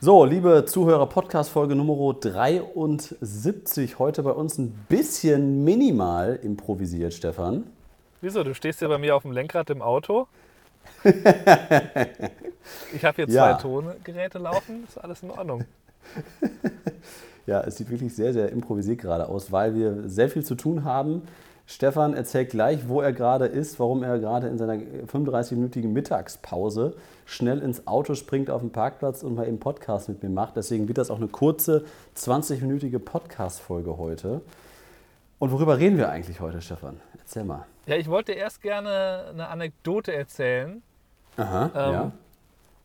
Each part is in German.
So, liebe Zuhörer, Podcast-Folge Nummer 73. Heute bei uns ein bisschen minimal improvisiert, Stefan. Wieso? Du stehst ja bei mir auf dem Lenkrad im Auto. ich habe hier zwei ja. Tongeräte laufen, ist alles in Ordnung. ja, es sieht wirklich sehr, sehr improvisiert gerade aus, weil wir sehr viel zu tun haben. Stefan erzählt gleich, wo er gerade ist, warum er gerade in seiner 35-minütigen Mittagspause schnell ins Auto springt auf den Parkplatz und mal eben Podcast mit mir macht. Deswegen wird das auch eine kurze 20-minütige Podcast-Folge heute. Und worüber reden wir eigentlich heute, Stefan? Erzähl mal. Ja, ich wollte erst gerne eine Anekdote erzählen. Aha, ähm, ja.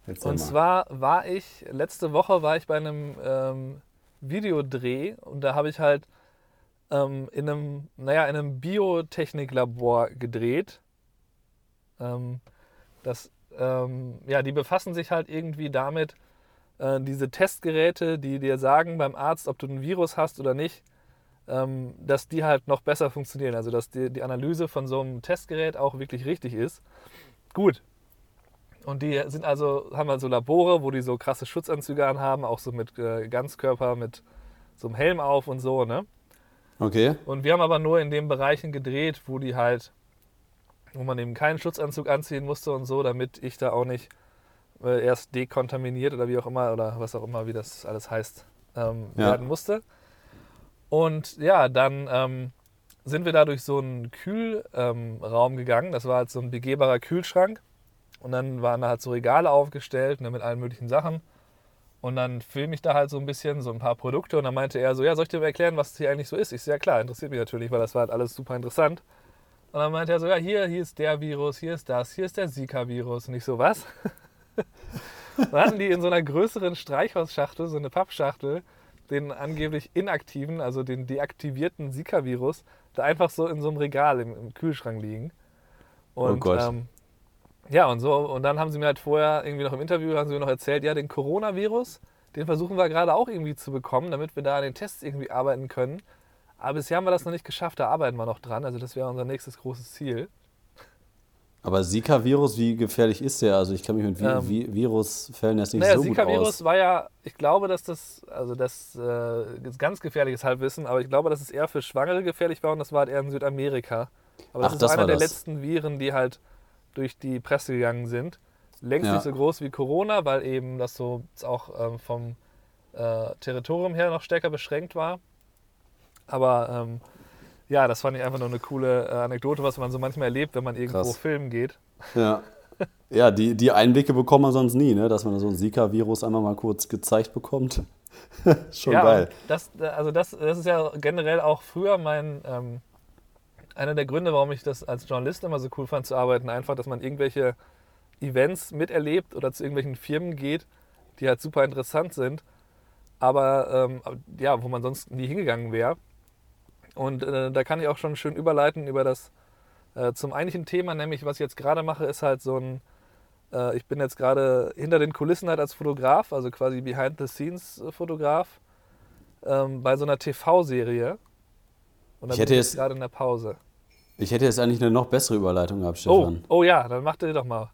Erzähl und mal. zwar war ich, letzte Woche war ich bei einem ähm, Videodreh und da habe ich halt ähm, in einem, naja, in einem Biotechniklabor gedreht. Ähm, das, ähm, ja, die befassen sich halt irgendwie damit, äh, diese Testgeräte, die dir sagen beim Arzt, ob du ein Virus hast oder nicht, ähm, dass die halt noch besser funktionieren. Also dass die, die Analyse von so einem Testgerät auch wirklich richtig ist. Gut, und die sind also, haben also Labore, wo die so krasse Schutzanzüge anhaben, auch so mit äh, Ganzkörper, mit so einem Helm auf und so, ne? Okay. Und wir haben aber nur in den Bereichen gedreht, wo die halt, wo man eben keinen Schutzanzug anziehen musste und so, damit ich da auch nicht äh, erst dekontaminiert oder wie auch immer, oder was auch immer, wie das alles heißt, ähm, ja. werden musste. Und ja, dann ähm, sind wir da durch so einen Kühlraum ähm, gegangen. Das war halt so ein begehbarer Kühlschrank. Und dann waren da halt so Regale aufgestellt ne, mit allen möglichen Sachen. Und dann filme ich da halt so ein bisschen, so ein paar Produkte. Und dann meinte er so, ja, soll ich dir mal erklären, was hier eigentlich so ist? Ich so, ja klar, interessiert mich natürlich, weil das war halt alles super interessant. Und dann meinte er so, ja, hier, hier ist der Virus, hier ist das, hier ist der Zika-Virus. Und ich so, was? dann hatten die in so einer größeren Streichholzschachtel, so eine Pappschachtel, den angeblich inaktiven, also den deaktivierten Zika-Virus, da einfach so in so einem Regal im, im Kühlschrank liegen. Oh und, oh Gott. Ähm, ja, und so, und dann haben sie mir halt vorher irgendwie noch im Interview haben sie mir noch erzählt, ja, den Coronavirus, den versuchen wir gerade auch irgendwie zu bekommen, damit wir da an den Tests irgendwie arbeiten können. Aber bisher haben wir das noch nicht geschafft, da arbeiten wir noch dran. Also das wäre unser nächstes großes Ziel. Aber Zika-Virus, wie gefährlich ist der? Also ich kann mich mit Vi ähm, Virusfällen jetzt nicht naja, so gut Zika -Virus war ja, ich glaube, dass das, also das äh, ist ganz gefährliches Halbwissen, aber ich glaube, dass es eher für Schwangere gefährlich war und das war halt eher in Südamerika. Aber das Ach, ist das einer der letzten Viren, die halt durch die Presse gegangen sind. Längst ja. nicht so groß wie Corona, weil eben das so auch ähm, vom äh, Territorium her noch stärker beschränkt war. Aber ähm, ja, das fand ich einfach nur eine coole äh, Anekdote, was man so manchmal erlebt, wenn man irgendwo Krass. filmen geht. Ja. Ja, die, die Einblicke bekommt man sonst nie, ne? dass man so ein Zika-Virus einmal mal kurz gezeigt bekommt. Schon ja, geil. Das, also das, das ist ja generell auch früher mein, ähm, einer der Gründe, warum ich das als Journalist immer so cool fand zu arbeiten, einfach, dass man irgendwelche Events miterlebt oder zu irgendwelchen Firmen geht, die halt super interessant sind, aber ähm, ja, wo man sonst nie hingegangen wäre. Und äh, da kann ich auch schon schön überleiten über das äh, zum eigentlichen Thema, nämlich was ich jetzt gerade mache, ist halt so ein, äh, ich bin jetzt gerade hinter den Kulissen halt als Fotograf, also quasi Behind-the-Scenes-Fotograf ähm, bei so einer TV-Serie und dann ich hätte jetzt gerade in der Pause. Ich hätte jetzt eigentlich eine noch bessere Überleitung gehabt, Stefan. Oh, oh ja, dann mach dir doch mal.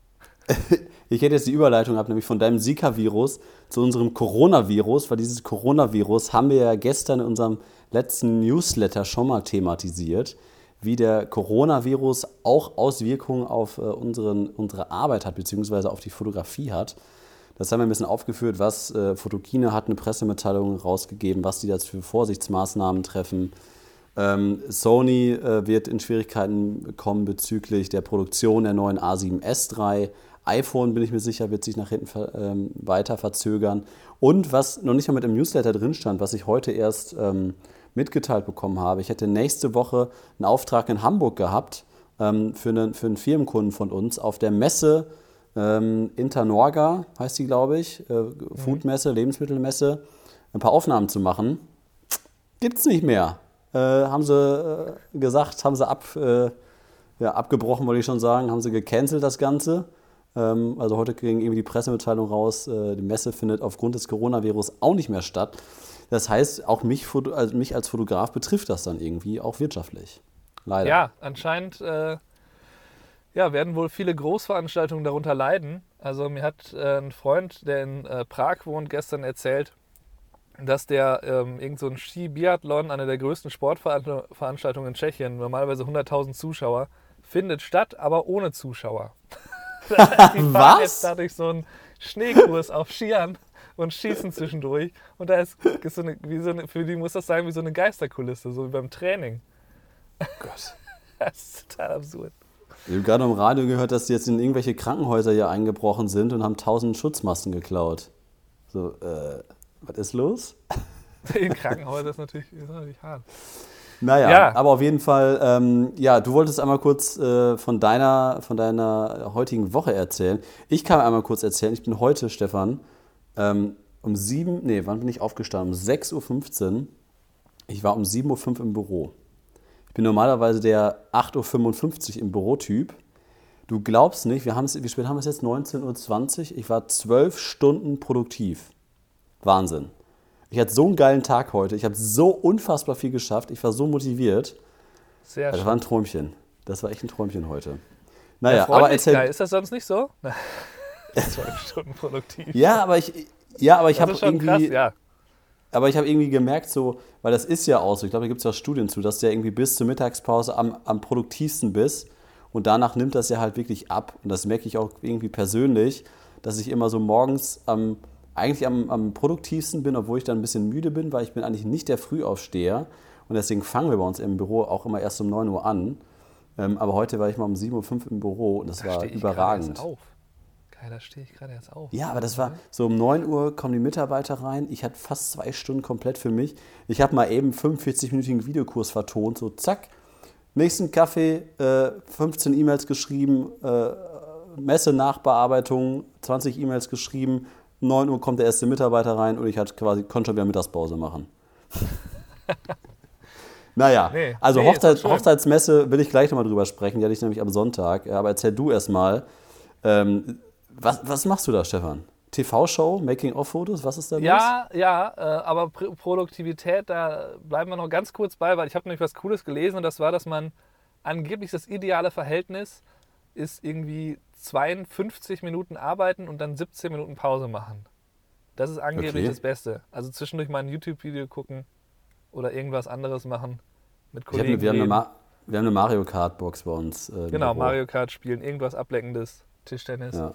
ich hätte jetzt die Überleitung gehabt, nämlich von deinem Zika-Virus zu unserem Coronavirus, weil dieses Coronavirus haben wir ja gestern in unserem letzten Newsletter schon mal thematisiert, wie der Coronavirus auch Auswirkungen auf äh, unseren, unsere Arbeit hat, beziehungsweise auf die Fotografie hat. Das haben wir ein bisschen aufgeführt, was äh, Fotokine hat eine Pressemitteilung rausgegeben, was die da für Vorsichtsmaßnahmen treffen Sony äh, wird in Schwierigkeiten kommen bezüglich der Produktion der neuen A7S III. iPhone, bin ich mir sicher, wird sich nach hinten ähm, weiter verzögern. Und was noch nicht mal mit im Newsletter drin stand, was ich heute erst ähm, mitgeteilt bekommen habe, ich hätte nächste Woche einen Auftrag in Hamburg gehabt ähm, für, einen, für einen Firmenkunden von uns auf der Messe ähm, Internorga, heißt die, glaube ich, äh, mhm. Foodmesse, Lebensmittelmesse, ein paar Aufnahmen zu machen. Gibt's nicht mehr haben sie äh, gesagt, haben sie ab, äh, ja, abgebrochen, wollte ich schon sagen, haben sie gecancelt das Ganze. Ähm, also heute ging irgendwie die Pressemitteilung raus, äh, die Messe findet aufgrund des Coronavirus auch nicht mehr statt. Das heißt, auch mich, also mich als Fotograf betrifft das dann irgendwie auch wirtschaftlich. Leider. Ja, anscheinend äh, ja, werden wohl viele Großveranstaltungen darunter leiden. Also mir hat äh, ein Freund, der in äh, Prag wohnt, gestern erzählt, dass der ähm, irgend so ein Ski-Biathlon, eine der größten Sportveranstaltungen in Tschechien, normalerweise 100.000 Zuschauer, findet statt, aber ohne Zuschauer. Die fahren jetzt dadurch so einen Schneekurs auf Skiern und schießen zwischendurch. Und da ist, ist so eine, wie so eine, für die muss das sein wie so eine Geisterkulisse, so wie beim Training. Gott. Das ist total absurd. Ich habe gerade im Radio gehört, dass die jetzt in irgendwelche Krankenhäuser hier eingebrochen sind und haben tausend Schutzmasken geklaut. So, äh, was ist los? In Krankenhäusern ist natürlich, ist natürlich hart. Naja, Ja. aber auf jeden Fall, ähm, ja, du wolltest einmal kurz äh, von, deiner, von deiner heutigen Woche erzählen. Ich kann einmal kurz erzählen, ich bin heute, Stefan, ähm, um sieben, nee, wann bin ich aufgestanden? Um 6.15 Uhr. Ich war um 7.05 Uhr im Büro. Ich bin normalerweise der 8.55 Uhr im Bürotyp. Du glaubst nicht, wir haben es, wie spät haben wir es jetzt? 19.20 Uhr. Ich war zwölf Stunden produktiv. Wahnsinn. Ich hatte so einen geilen Tag heute. Ich habe so unfassbar viel geschafft. Ich war so motiviert. Sehr Das schön. war ein Träumchen. Das war echt ein Träumchen heute. Ja, Naja, aber erzähl. geil. Ist das sonst nicht so? Zwölf Stunden produktiv. Ja, aber ich, ja, aber ich das habe irgendwie, krass, ja. aber ich habe irgendwie gemerkt, so, weil das ist ja auch so. Ich glaube, da gibt es ja Studien zu, dass du ja irgendwie bis zur Mittagspause am, am produktivsten bist und danach nimmt das ja halt wirklich ab. Und das merke ich auch irgendwie persönlich, dass ich immer so morgens am eigentlich am, am produktivsten bin, obwohl ich dann ein bisschen müde bin, weil ich bin eigentlich nicht der Frühaufsteher. Und deswegen fangen wir bei uns im Büro auch immer erst um 9 Uhr an. Ähm, aber heute war ich mal um 7.05 Uhr im Büro und das Da war überragend. erst auf. Geil, da stehe ich gerade erst auf. Ja, aber das war so um 9 Uhr kommen die Mitarbeiter rein. Ich hatte fast zwei Stunden komplett für mich. Ich habe mal eben 45-minütigen Videokurs vertont, so zack. Nächsten Kaffee, äh, 15 E-Mails geschrieben, äh, Messe-Nachbearbeitung, 20 E-Mails geschrieben. 9 Uhr kommt der erste Mitarbeiter rein und ich hatte quasi, konnte schon wieder Mittagspause machen. naja, Nee, also nee, Hochzeit. Hochzeitsmesse will ich gleich nochmal drüber sprechen. Die hatte ich nämlich am Sonntag. Aber erzähl du erst mal. Ähm, was, was machst du da, Stefan? TV-Show, Making-of-Fotos, was ist da los? Ja, ja, äh, aber Pr Produktivität, da bleiben wir noch ganz kurz bei, weil ich habe nämlich was Cooles gelesen und das war, dass man angeblich das ideale Verhältnis ist irgendwie 52 Minuten arbeiten und dann 17 Minuten Pause machen. Das ist angeblich Okay. das Beste. Also zwischendurch mal ein YouTube-Video gucken oder irgendwas anderes machen mit hab Kollegen. eine, wir, haben eine wir haben eine Mario Kart-Box bei uns. Äh, genau. Mario Kart spielen, irgendwas Ableckendes, Tischtennis. Ja.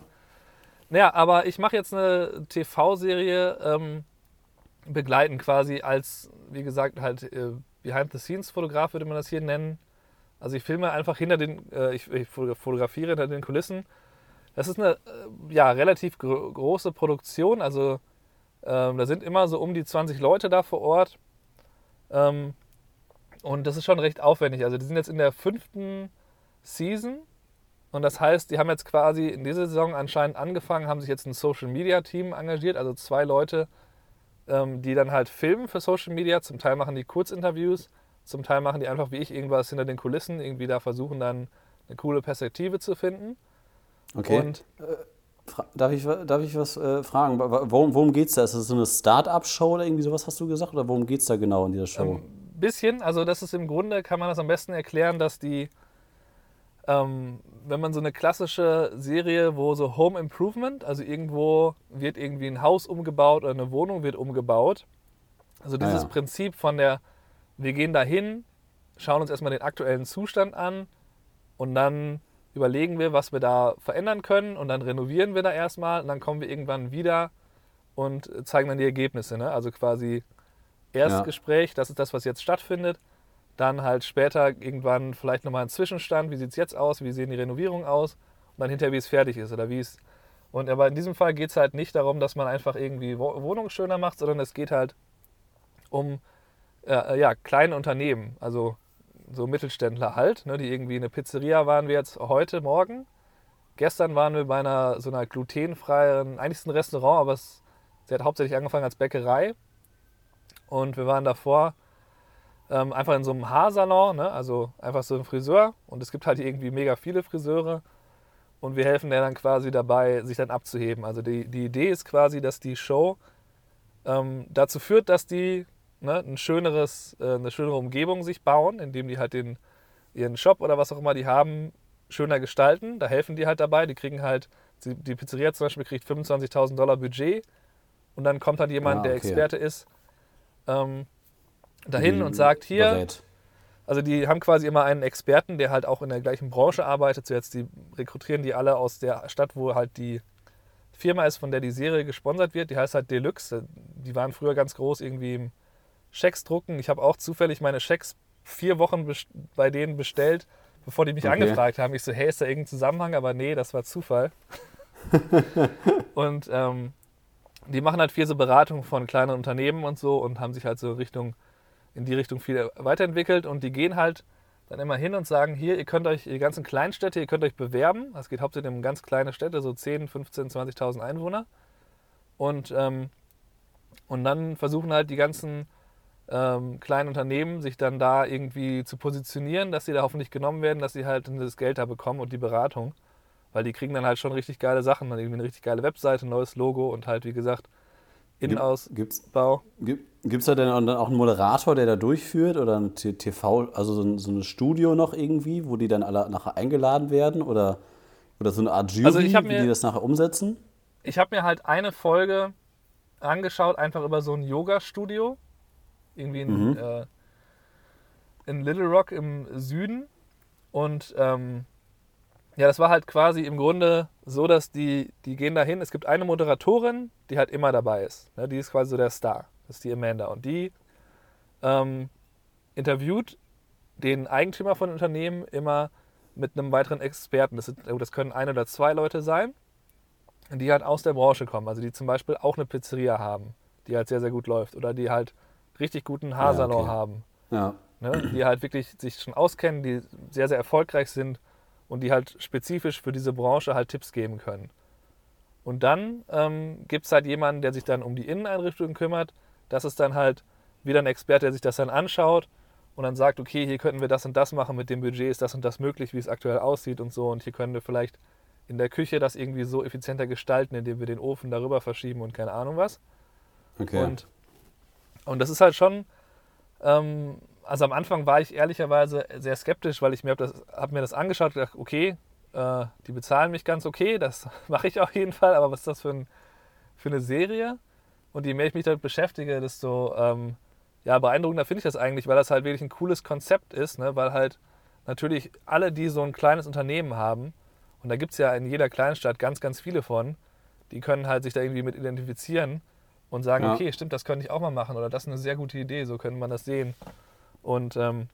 Naja, aber ich mache jetzt eine TV-Serie ähm, begleiten quasi als, wie gesagt, halt äh, Behind-the-Scenes-Fotograf würde man das hier nennen. Also ich filme einfach hinter den, äh, ich, ich fotografiere hinter den Kulissen. Das ist eine äh, ja, relativ gro große Produktion, also ähm, da sind immer so um die 20 Leute da vor Ort. Ähm, und das ist schon recht aufwendig. Also die sind jetzt in der fünften Season und das heißt, die haben jetzt quasi in dieser Saison anscheinend angefangen, haben sich jetzt ein Social Media Team engagiert, also zwei Leute, ähm, die dann halt filmen für Social Media. Zum Teil machen die Kurzinterviews, zum Teil machen die einfach wie ich irgendwas hinter den Kulissen, irgendwie da versuchen dann eine coole Perspektive zu finden. Okay. Und Fra darf, ich, darf ich was äh, fragen? Worum, worum geht es da? Ist das so eine Start-up-Show oder irgendwie sowas, hast du gesagt? Oder worum geht es da genau in dieser Show? Ähm, bisschen, also das ist im Grunde, kann man das am besten erklären, dass die, ähm, wenn man so eine klassische Serie, wo so Home Improvement, also irgendwo wird irgendwie ein Haus umgebaut oder eine Wohnung wird umgebaut. Also dieses ja. Prinzip von der, wir gehen da hin, schauen uns erstmal den aktuellen Zustand an und dann überlegen wir, was wir da verändern können und dann renovieren wir da erstmal und dann kommen wir irgendwann wieder und zeigen dann die Ergebnisse. Ne? Also quasi Erstgespräch, das ist das, was jetzt stattfindet. Dann halt später irgendwann vielleicht nochmal ein Zwischenstand, wie sieht es jetzt aus, wie sehen die Renovierungen aus und dann hinterher, wie es fertig ist oder wie es. Und aber in diesem Fall geht es halt nicht darum, dass man einfach irgendwie Wo- Wohnungen schöner macht, sondern es geht halt um äh, ja, kleine Unternehmen, also so Mittelständler halt, ne, die irgendwie eine Pizzeria waren wir jetzt heute Morgen. Gestern waren wir bei einer so einer glutenfreien, eigentlich ist ein Restaurant, aber es, sie hat hauptsächlich angefangen als Bäckerei. Und wir waren davor ähm, einfach in so einem Haarsalon, ne? also einfach so ein Friseur. Und es gibt halt irgendwie mega viele Friseure. Und wir helfen der dann quasi dabei, sich dann abzuheben. Also die, die Idee ist quasi, dass die Show ähm, dazu führt, dass die ne, ein schöneres, äh, eine schönere Umgebung sich bauen, indem die halt den, ihren Shop oder was auch immer die haben, schöner gestalten. Da helfen die halt dabei. Die kriegen halt Die, Pizzeria zum Beispiel kriegt 25.000 Dollar Budget und dann kommt halt jemand, Ah, der okay. Experte ist, ähm, dahin Die und sagt, hier, berät. also die haben quasi immer einen Experten, der halt auch in der gleichen Branche arbeitet. So jetzt die rekrutieren die alle aus der Stadt, wo halt die Firma ist, von der die Serie gesponsert wird. Die heißt halt Deluxe. Die waren früher ganz groß irgendwie im Schecks drucken. Ich habe auch zufällig meine Schecks vier Wochen bei denen bestellt, bevor die mich Okay. angefragt haben. Ich so, hey, ist da irgendein Zusammenhang? Aber nee, das war Zufall. und ähm, die machen halt viel so Beratung von kleinen Unternehmen und so und haben sich halt so Richtung, in die Richtung viel weiterentwickelt und die gehen halt dann immer hin und sagen, hier, ihr könnt euch, die ganzen Kleinstädte, ihr könnt euch bewerben. Das geht hauptsächlich um ganz kleine Städte, so 10, 15, 20.000 Einwohner. Und, ähm, und dann versuchen halt die ganzen ähm, kleinen Unternehmen sich dann da irgendwie zu positionieren, dass sie da hoffentlich genommen werden, dass sie halt das Geld da bekommen und die Beratung. Weil die kriegen dann halt schon richtig geile Sachen, dann irgendwie eine richtig geile Webseite, ein neues Logo und halt, wie gesagt, Innenausbau. Gibt es da denn auch- dann auch einen Moderator, der da durchführt oder ein TV, also so ein, so ein Studio noch irgendwie, wo die dann alle nachher eingeladen werden oder, oder so eine Art Jury, Also hab wie mir- die das nachher umsetzen? Ich habe mir halt eine Folge angeschaut, einfach über so ein Yoga-Studio. Irgendwie in, Mhm. äh, in Little Rock im Süden. Und ähm, ja, das war halt quasi im Grunde so, dass die, die gehen dahin. Es gibt eine Moderatorin, die halt immer dabei ist. Ne? Die ist quasi so der Star. Das ist die Amanda. Und die ähm, interviewt den Eigentümer von Unternehmen immer mit einem weiteren Experten. Das, sind, oh, das können ein oder zwei Leute sein die halt aus der Branche kommen, also die zum Beispiel auch eine Pizzeria haben, die halt sehr, sehr gut läuft oder die halt richtig guten Haarsalon okay. haben, Ja. ne? die halt wirklich sich schon auskennen, die sehr, sehr erfolgreich sind und die halt spezifisch für diese Branche halt Tipps geben können. Und dann ähm, gibt es halt jemanden, der sich dann um die Inneneinrichtung kümmert. Das ist dann halt wieder ein Experte, der sich das dann anschaut und dann sagt, okay, hier könnten wir das und das machen, mit dem Budget ist das und das möglich, wie es aktuell aussieht und so. Und hier können wir vielleicht in der Küche das irgendwie so effizienter gestalten, indem wir den Ofen darüber verschieben und keine Ahnung was. Okay. Und, und das ist halt schon, ähm, also am Anfang war ich ehrlicherweise sehr skeptisch, weil ich mir das, hab mir das angeschaut und gedacht, okay, äh, die bezahlen mich ganz okay, das mache ich auf jeden Fall, aber was ist das für, ein, für eine Serie? Und je mehr ich mich damit beschäftige, desto ähm, ja, beeindruckender finde ich das eigentlich, weil das halt wirklich ein cooles Konzept ist, ne? weil halt natürlich alle, die so ein kleines Unternehmen haben, und da gibt es ja in jeder Kleinstadt ganz, ganz viele von, die können halt sich da irgendwie mit identifizieren und sagen, Ja. okay, stimmt, das könnte ich auch mal machen oder das ist eine sehr gute Idee, so könnte man das sehen. Und ähm,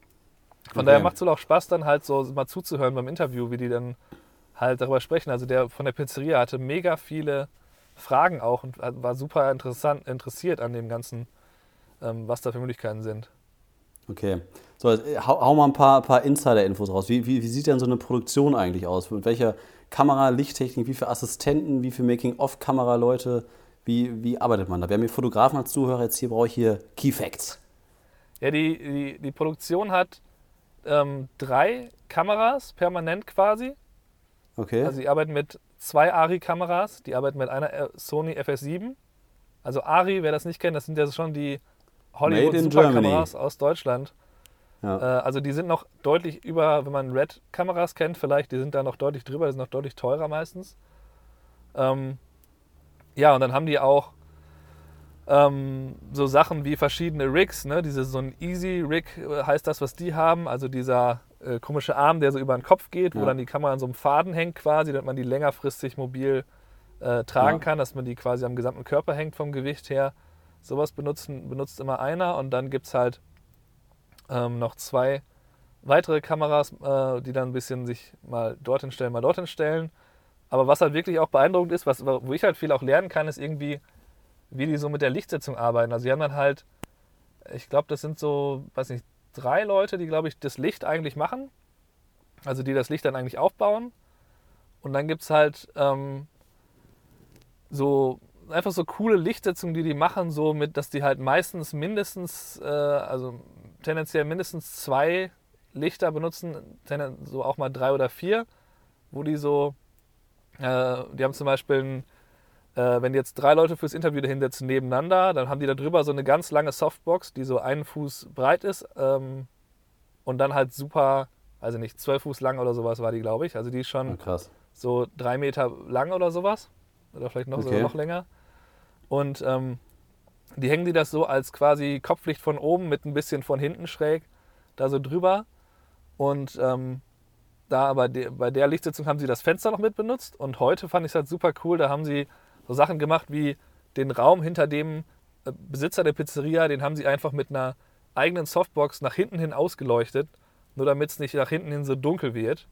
von Okay. daher macht es wohl auch Spaß, dann halt so mal zuzuhören beim Interview, wie die dann halt darüber sprechen. Also der von der Pizzeria hatte mega viele Fragen auch und war super interessant, interessiert an dem Ganzen, ähm, was da für Möglichkeiten sind. Okay. So, äh, hau, hau mal ein paar, paar Insider-Infos raus. Wie, wie, wie sieht denn so eine Produktion eigentlich aus? Mit welcher Kamera, Lichttechnik, wie viele Assistenten, wie viele Making-of-Kameraleute? Wie, wie arbeitet man da? Wir haben hier Fotografen als Zuhörer, jetzt hier brauche ich hier Key Facts. Ja, die, die, die Produktion hat ähm, drei Kameras permanent quasi. Okay. Also die arbeiten mit zwei ARRI-Kameras, die arbeiten mit einer äh, Sony FS7. Also ARRI, wer das nicht kennt, das sind ja schon die Hollywood-Superkameras aus Deutschland. ja. Äh, also die sind noch deutlich über, wenn man Red-Kameras kennt vielleicht, die sind da noch deutlich drüber, die sind noch deutlich teurer meistens. Ähm, ja, und dann haben die auch ähm, so Sachen wie verschiedene Rigs, ne? Diese, so ein Easy-Rig äh, heißt das, was die haben. Also dieser äh, komische Arm, der so über den Kopf geht, wo Ja. dann die Kamera an so einem Faden hängt quasi, damit man die längerfristig mobil äh, tragen Ja. kann, dass man die quasi am gesamten Körper hängt vom Gewicht her. Sowas benutzen, benutzt immer einer und dann gibt es halt ähm, noch zwei weitere Kameras, äh, die dann ein bisschen sich mal dorthin stellen, mal dorthin stellen. Aber was halt wirklich auch beeindruckend ist, was, wo ich halt viel auch lernen kann, ist irgendwie, wie die so mit der Lichtsetzung arbeiten. Also die haben dann halt, ich glaube, das sind so, weiß nicht, drei Leute, die, glaube ich, das Licht eigentlich machen. Also die das Licht dann eigentlich aufbauen. Und dann gibt es halt ähm, so einfach so coole Lichtsetzungen, die die machen, so mit, dass die halt meistens mindestens, äh, also tendenziell mindestens zwei Lichter benutzen, so auch mal drei oder vier, wo die so, die haben zum Beispiel, ein, äh, wenn die jetzt drei Leute fürs Interview dahinsetzen nebeneinander, dann haben die da drüber so eine ganz lange Softbox, die so einen Fuß breit ist ähm, und dann halt super, also nicht zwölf Fuß lang oder sowas war die, glaube ich, also die ist schon Ja, krass. so drei Meter lang oder sowas. Oder vielleicht noch, Okay. noch länger. Und ähm, die hängen die das so als quasi Kopflicht von oben mit ein bisschen von hinten schräg da so drüber. Und ähm, da aber de, bei der Lichtsitzung haben sie das Fenster noch mit benutzt. Und heute fand ich es halt super cool. Da haben sie so Sachen gemacht wie den Raum hinter dem äh, Besitzer der Pizzeria, den haben sie einfach mit einer eigenen Softbox nach hinten hin ausgeleuchtet. Nur damit es nicht nach hinten hin so dunkel wird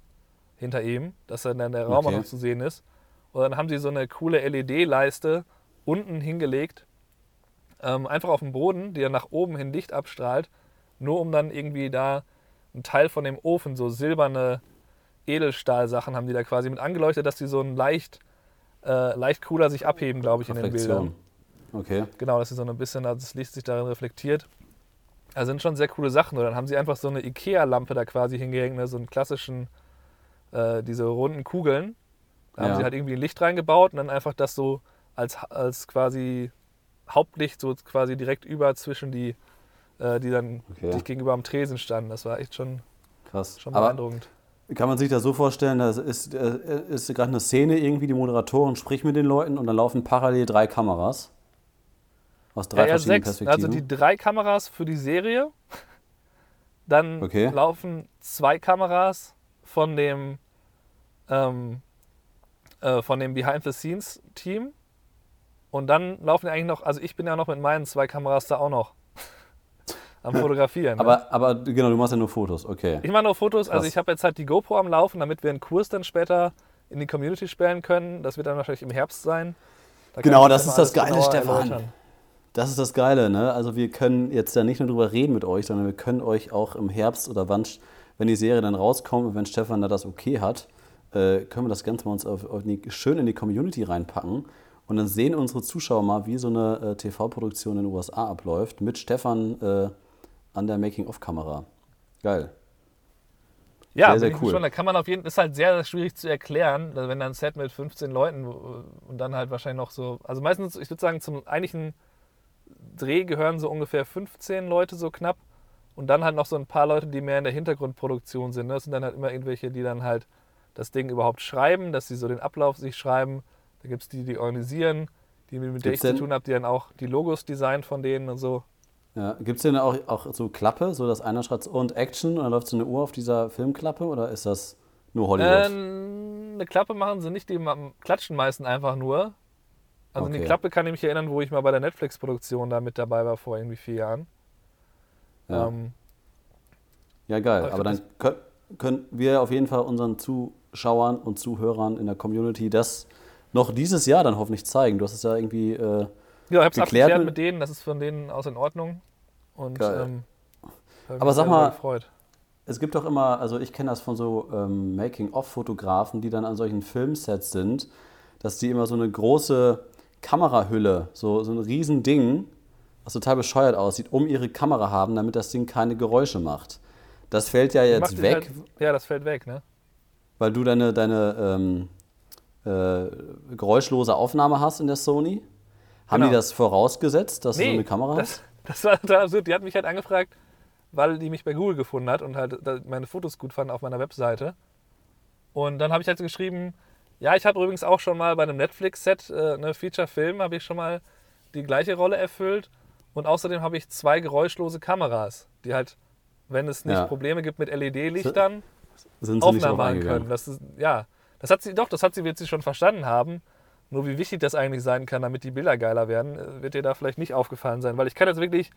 hinter ihm, dass dann der Raum Okay. auch noch zu sehen ist. Und dann haben sie so eine coole LED-Leiste unten hingelegt, ähm, einfach auf dem Boden, die dann nach oben hin Licht abstrahlt, nur um dann irgendwie da einen Teil von dem Ofen, so silberne Edelstahlsachen haben die da quasi mit angeleuchtet, dass die so ein leicht, äh, leicht cooler sich abheben, glaube ich, in den Bildern. Okay. Genau, dass sie so ein bisschen, also das Licht sich darin reflektiert. Also sind schon sehr coole Sachen. Und dann haben sie einfach so eine Ikea-Lampe da quasi hingehängt, ne? so einen klassischen, äh, diese runden Kugeln. Da haben Ja. sie halt irgendwie ein Licht reingebaut und dann einfach das so als, als quasi Hauptlicht so quasi direkt über zwischen die, äh, die dann Okay. sich gegenüber am Tresen standen. Das war echt schon, Krass. schon Aber beeindruckend. Kann man sich das so vorstellen, da ist, äh, ist gerade eine Szene irgendwie, die Moderatorin spricht mit den Leuten und dann laufen parallel drei Kameras. Aus drei Ja, verschiedenen sechs. Perspektiven. Also die drei Kameras für die Serie. Dann Okay. laufen zwei Kameras von dem, ähm, äh, von dem Behind-the-Scenes-Team. Und dann laufen ja eigentlich noch, also ich bin ja noch mit meinen zwei Kameras da auch noch am Fotografieren. ne? aber, aber genau, du machst ja nur Fotos, okay. ich mache nur Fotos, also Krass. ich habe jetzt halt die GoPro am Laufen, damit wir einen Kurs dann später in die Community stellen können. Das wird dann wahrscheinlich im Herbst sein. Da Genau, das ist das Geile, Stefan. erläutern. Das ist das Geile, ne? Also wir können jetzt da nicht nur drüber reden mit euch, sondern wir können euch auch im Herbst oder wann, wenn die Serie dann rauskommt und wenn Stefan da das okay hat, äh, können wir das Ganze mal uns auf, auf die, schön in die Community reinpacken. Und dann sehen unsere Zuschauer mal, wie so eine äh, TV-Produktion in den USA abläuft, mit Stefan äh, an der Making-of-Kamera. Geil. Ja, Sehr, sehr cool. Schon, da kann man auf jeden Fall, ist halt sehr, sehr schwierig zu erklären, also wenn da ein Set mit 15 Leuten und dann halt wahrscheinlich noch so, also meistens, ich würde sagen, zum eigentlichen Dreh gehören so ungefähr 15 Leute so knapp und dann halt noch so ein paar Leute, die mehr in der Hintergrundproduktion sind. ne? Das sind dann halt immer irgendwelche, die dann halt das Ding überhaupt schreiben, dass sie so den Ablauf sich schreiben. Da gibt es die, die organisieren, die mit der Gibt's ich zu denn- tun habe, die dann auch die Logos designen von denen und so. Ja. Gibt es denn auch, auch so Klappe, so dass einer schreibt und Action und dann läuft so eine Uhr auf dieser Filmklappe oder ist das nur Hollywood? Ähm, eine Klappe machen sie nicht, die klatschen meistens einfach nur. Also Okay. Klappe kann ich mich erinnern, wo ich mal bei der Netflix-Produktion da mit dabei war vor irgendwie vier Jahren. ja. Ähm, Ja, geil. Aber Aber dann können, können wir auf jeden Fall unseren Zuschauern und Zuhörern in der Community das noch dieses Jahr dann hoffentlich zeigen. Du hast es ja irgendwie. Äh, ja, ich habe es Geklärt abgeklärt mit- mit denen, das ist von denen aus in Ordnung. Und ähm, Aber sag mal- gefreut. es gibt doch immer, also ich kenne das von so ähm, Making-of-Fotografen, die dann an solchen Filmsets sind, dass die immer so eine große Kamerahülle, so, so ein riesen Ding, was total bescheuert aussieht, um ihre Kamera haben, damit das Ding keine Geräusche macht. Das fällt ja jetzt weg, Halt, ja, das fällt weg, ne? weil du deine, deine ähm, äh, geräuschlose Aufnahme hast in der Sony. Haben Genau. die das vorausgesetzt, dass du so eine Kamera das, hast? Das war total absurd. Die hat mich halt angefragt, weil die mich bei Google gefunden hat und halt meine Fotos gut fand auf meiner Webseite. Und dann habe ich halt geschrieben, ja, ich habe übrigens auch schon mal bei einem Netflix-Set, äh, ne, Feature-Film, habe ich schon mal die gleiche Rolle erfüllt. Und außerdem habe ich zwei geräuschlose Kameras, die halt, wenn es nicht Ja. Probleme gibt mit LED-Lichtern, Aufnahmen machen können. Das ist, ja, das hat sie, doch, das hat sie, wird sie schon verstanden haben. Nur wie wichtig das eigentlich sein kann, damit die Bilder geiler werden, äh, wird ihr da vielleicht nicht aufgefallen sein. Weil ich kann jetzt wirklich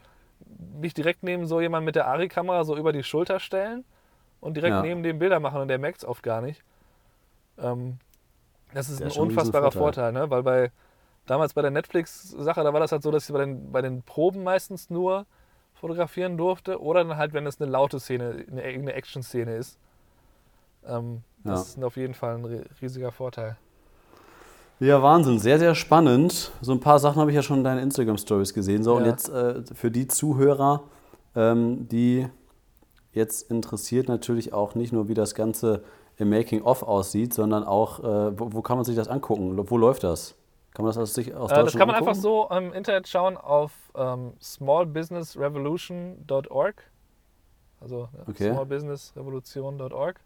mich direkt neben so jemand mit der Ari-Kamera so über die Schulter stellen und direkt Ja. neben dem Bilder machen und der merkt es oft gar nicht. Ähm, das ist Der ein unfassbarer. Vorteil, ne? weil bei damals bei der Netflix-Sache, da war das halt so, dass ich bei den, bei den Proben meistens nur fotografieren durfte oder dann halt, wenn es eine laute Szene, eine, eine Action-Szene ist. Ähm, das Ja. ist auf jeden Fall ein ri- riesiger Vorteil. Ja, Wahnsinn, sehr, sehr spannend. So ein paar Sachen habe ich ja schon in deinen Instagram-Stories gesehen. So, und Ja. jetzt äh, für die Zuhörer, ähm, die jetzt interessiert natürlich auch nicht nur, wie das Ganze im Making-of aussieht, sondern auch, äh, wo, wo kann man sich das angucken? Wo läuft das? Kann man das aus, sich, aus Äh, das kann man angucken? einfach so im Internet schauen auf ähm, smallbusinessrevolution.org. Also Okay. smallbusinessrevolution.org.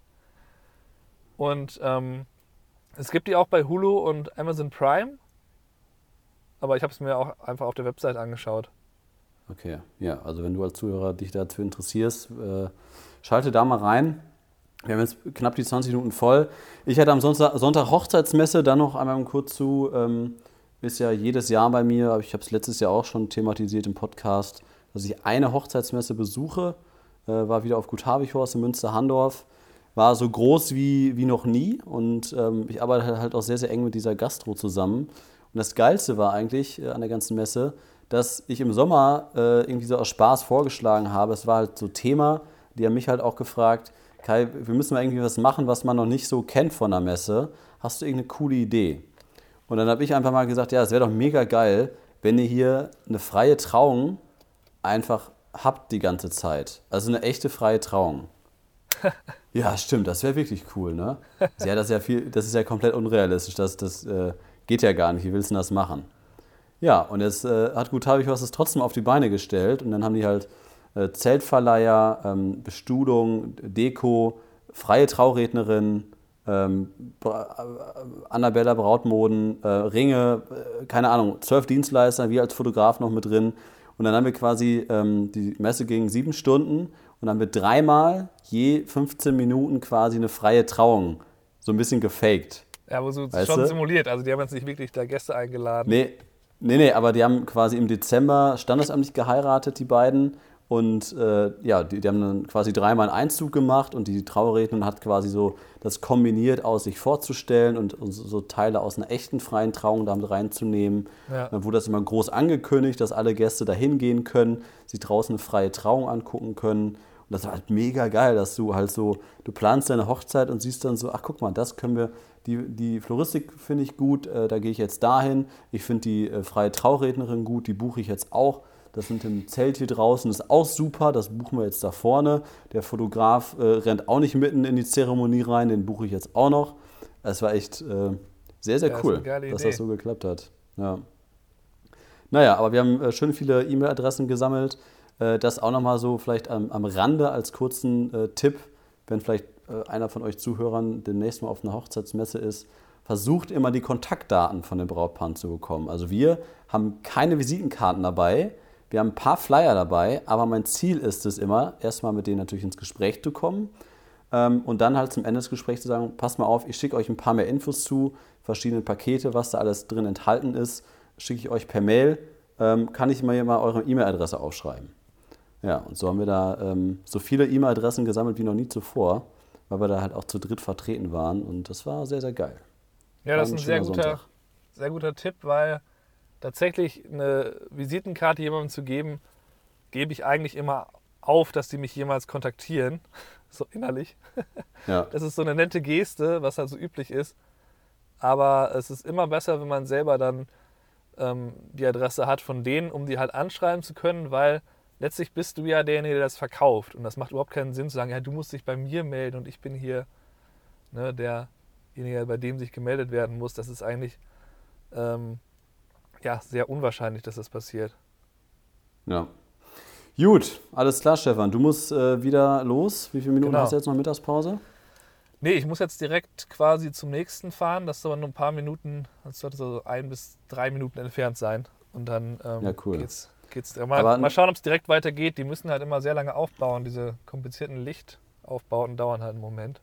Und ähm, Es gibt die auch bei Hulu und Amazon Prime. Aber ich habe es mir auch einfach auf der Website angeschaut. Okay, ja, also wenn du als Zuhörer dich dazu interessierst, äh, schalte da mal rein. Wir haben jetzt knapp die 20 Minuten voll. Ich hatte am Sonntag, Sonntag Hochzeitsmesse, dann noch einmal kurz zu. Ähm, ist ja jedes Jahr bei mir, aber ich habe es letztes Jahr auch schon thematisiert im Podcast, dass ich eine Hochzeitsmesse besuche. Äh, war wieder auf Gut Habichhorst in Münster-Handorf. War so groß wie, wie noch nie und ähm, ich arbeite halt auch sehr, sehr eng mit dieser Gastro zusammen. Und das Geilste war eigentlich äh, an der ganzen Messe, dass ich im Sommer äh, irgendwie so aus Spaß vorgeschlagen habe. Es war halt so Thema. Die haben mich halt auch gefragt, Kai, wir müssen mal irgendwie was machen, was man noch nicht so kennt von der Messe. Hast du irgendeine coole Idee? Und dann habe ich einfach mal gesagt, ja, es wäre doch mega geil, wenn ihr hier eine freie Trauung einfach habt die ganze Zeit. Also eine echte freie Trauung. ja, stimmt, das wäre wirklich cool, ne? Ja, das ist ja viel, das ist ja komplett unrealistisch. Das, das äh, geht ja gar nicht. Wie willst du denn das machen? Ja, und jetzt äh, hat Gut habe ich was das trotzdem auf die Beine gestellt und dann haben die halt äh, Zeltverleiher, ähm, Bestudung, Deko, freie Traurednerin, ähm, äh, Annabella Brautmoden, äh, Ringe, äh, keine Ahnung, zwölf Dienstleister, wir als Fotograf noch mit drin. Und dann haben wir quasi, ähm, die Messe ging sieben Stunden und dann haben wir dreimal je 15 Minuten quasi eine freie Trauung so ein bisschen gefaked. Ja, aber so weißt schon du? simuliert. Also die haben jetzt nicht wirklich da Gäste eingeladen. Nee, nee, nee, aber die haben quasi im Dezember standesamtlich geheiratet, die beiden. Und äh, ja, die, die, haben dann quasi dreimal einen Einzug gemacht und die Trauerrednerin hat quasi so das kombiniert aus, sich vorzustellen und, und so Teile aus einer echten freien Trauung damit reinzunehmen. Ja. Dann wurde das immer groß angekündigt, dass alle Gäste da hingehen können, sich draußen eine freie Trauung angucken können. Und das war halt mega geil, dass du halt so, du planst deine Hochzeit und siehst dann so, ach guck mal, das können wir, die, die Floristik finde ich gut, äh, da gehe ich jetzt dahin. Ich finde die äh, freie Traurednerin gut, die buche ich jetzt auch. Das sind im Zelt hier draußen, das ist auch super, das buchen wir jetzt da vorne. Der Fotograf äh, rennt auch nicht mitten in die Zeremonie rein, den buche ich jetzt auch noch. Es war echt äh, sehr, sehr ja, cool, das dass das so geklappt hat. Ja. Naja, aber wir haben äh, schön viele E-Mail-Adressen gesammelt. Äh, das auch nochmal so vielleicht am, am Rande als kurzen äh, Tipp, wenn vielleicht äh, einer von euch Zuhörern demnächst mal auf einer Hochzeitsmesse ist, versucht immer die Kontaktdaten von den Brautpaaren zu bekommen. Also wir haben keine Visitenkarten dabei, wir haben ein paar Flyer dabei, aber mein Ziel ist es immer, erstmal mit denen natürlich ins Gespräch zu kommen ähm, und dann halt zum Ende des Gesprächs zu sagen, passt mal auf, ich schicke euch ein paar mehr Infos zu, verschiedene Pakete, was da alles drin enthalten ist, schicke ich euch per Mail, ähm, kann ich mal, mal eure E-Mail-Adresse aufschreiben. Ja, und so haben wir da ähm, so viele E-Mail-Adressen gesammelt wie noch nie zuvor, weil wir da halt auch zu dritt vertreten waren und das war sehr, sehr geil. Ja, das ist ein sehr guter, sehr guter Tipp, weil tatsächlich eine Visitenkarte jemandem zu geben, gebe ich eigentlich immer auf, dass die mich jemals kontaktieren. So innerlich. Ja. Das ist so eine nette Geste, was halt so üblich ist. Aber es ist immer besser, wenn man selber dann ähm, die Adresse hat von denen, um die halt anschreiben zu können, weil letztlich bist du ja derjenige, der das verkauft. Und das macht überhaupt keinen Sinn zu sagen, ja, du musst dich bei mir melden und ich bin hier ne, derjenige, bei dem sich gemeldet werden muss. Das ist eigentlich ähm, ja, sehr unwahrscheinlich, dass das passiert. Ja. Gut, alles klar, Stefan. Du musst äh, wieder los. Wie viele Minuten genau. hast du jetzt noch Mittagspause? Nee, ich muss jetzt direkt quasi zum nächsten fahren. Das ist aber nur ein paar Minuten, das sollte so ein bis drei Minuten entfernt sein. Und dann ähm, ja, cool. geht's, geht's mal, mal schauen, ob es direkt weitergeht. Die müssen halt immer sehr lange aufbauen. Diese komplizierten Lichtaufbauten dauern halt einen Moment.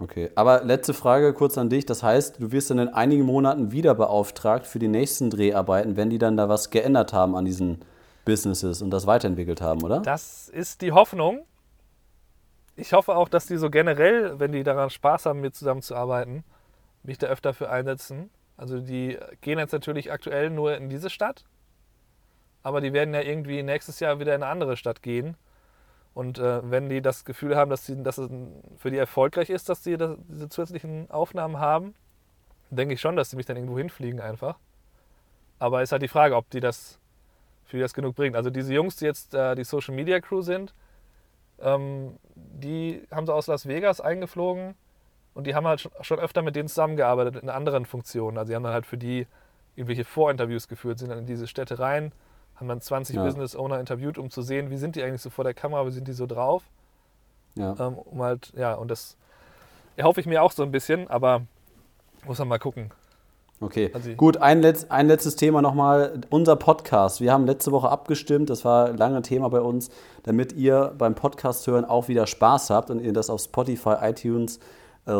Okay, aber letzte Frage kurz an dich. Das heißt, du wirst dann in einigen Monaten wieder beauftragt für die nächsten Dreharbeiten, wenn die dann da was geändert haben an diesen Businesses und das weiterentwickelt haben, oder? Das ist die Hoffnung. Ich hoffe auch, dass die so generell, wenn die daran Spaß haben, mit zusammenzuarbeiten, mich da öfter für einsetzen. Also die gehen jetzt natürlich aktuell nur in diese Stadt, aber die werden ja irgendwie nächstes Jahr wieder in eine andere Stadt gehen. Und äh, wenn die das Gefühl haben, dass, sie, dass es für die erfolgreich ist, dass sie das, diese zusätzlichen Aufnahmen haben, denke ich schon, dass sie mich dann irgendwo hinfliegen einfach. Aber ist halt die Frage, ob die das für die das genug bringt. Also diese Jungs, die jetzt äh, die Social Media Crew sind, ähm, die haben sie aus Las Vegas eingeflogen und die haben halt schon öfter mit denen zusammengearbeitet in anderen Funktionen. Also die haben dann halt für die irgendwelche Vorinterviews geführt, sind dann in diese Städte rein, haben dann 20 ja. Business Owner interviewt, um zu sehen, wie sind die eigentlich so vor der Kamera, wie sind die so drauf. Ja. Ähm, um halt, ja, und das erhoffe ich mir auch so ein bisschen, aber Muss man mal gucken. Okay, Also- gut, ein, Letz-, ein letztes Thema nochmal. Unser Podcast. Wir haben letzte Woche abgestimmt, das war lange Thema bei uns, damit ihr beim Podcast hören auch wieder Spaß habt und ihr das auf Spotify, iTunes, äh,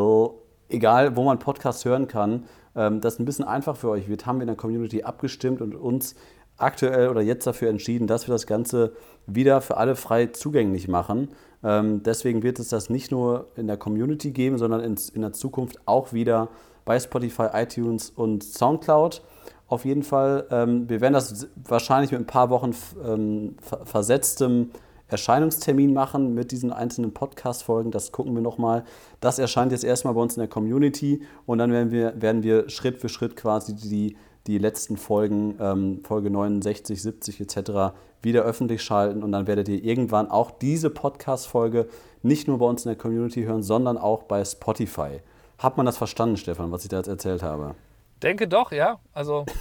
egal wo man Podcast hören kann, ähm, das ein bisschen einfach für euch wird, haben wir in der Community abgestimmt und uns aktuell oder jetzt dafür entschieden, dass wir das Ganze wieder für alle frei zugänglich machen. Ähm, deswegen wird es das nicht nur in der Community geben, sondern in, in der Zukunft auch wieder bei Spotify, iTunes und Soundcloud. Auf jeden Fall, ähm, wir werden das wahrscheinlich mit ein paar Wochen ähm, ver versetztem Erscheinungstermin machen mit diesen einzelnen Podcast-Folgen. Das gucken wir nochmal. Das erscheint jetzt erstmal bei uns in der Community und dann werden wir, werden wir Schritt für Schritt quasi die, die letzten Folgen, ähm, Folge 69, 70 etc. wieder öffentlich schalten und dann werdet ihr irgendwann auch diese Podcast-Folge nicht nur bei uns in der Community hören, sondern auch bei Spotify. Hat man das verstanden, Stefan, was ich da jetzt erzählt habe? Denke doch, ja. Also,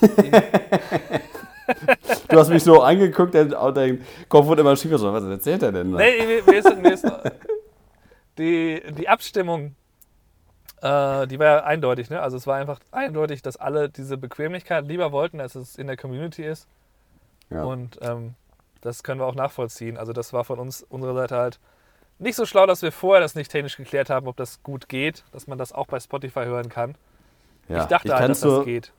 Du hast mich so angeguckt dein Kopf wurde immer schiefer. So, was erzählt er denn? da? nee, mir ist, mir ist die, die Abstimmung, äh, die war ja eindeutig. Ne? Also, es war einfach eindeutig, dass alle diese Bequemlichkeit lieber wollten, als es in der Community ist. Ja. Und ähm, das können wir auch nachvollziehen. Also, das war von uns, unserer Seite halt nicht so schlau, dass wir vorher das nicht technisch geklärt haben, ob das gut geht, dass man das auch bei Spotify hören kann. Ja. Ich dachte halt, kann's dass das nur- geht.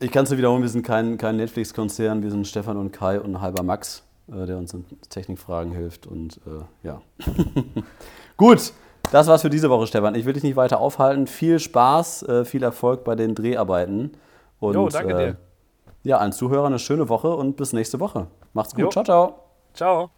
Ich kann es nur wiederholen, wir sind kein, kein Netflix-Konzern, wir sind Stefan und Kai und ein halber Max, äh, der uns in Technikfragen hilft. Und äh, ja. Gut, das war's für diese Woche, Stefan. Ich will dich nicht weiter aufhalten. Viel Spaß, äh, viel Erfolg bei den Dreharbeiten. Und, Jo, danke äh, dir. Ja, allen Zuhörern eine schöne Woche und bis nächste Woche. Macht's gut. Jo. Ciao, ciao. Ciao.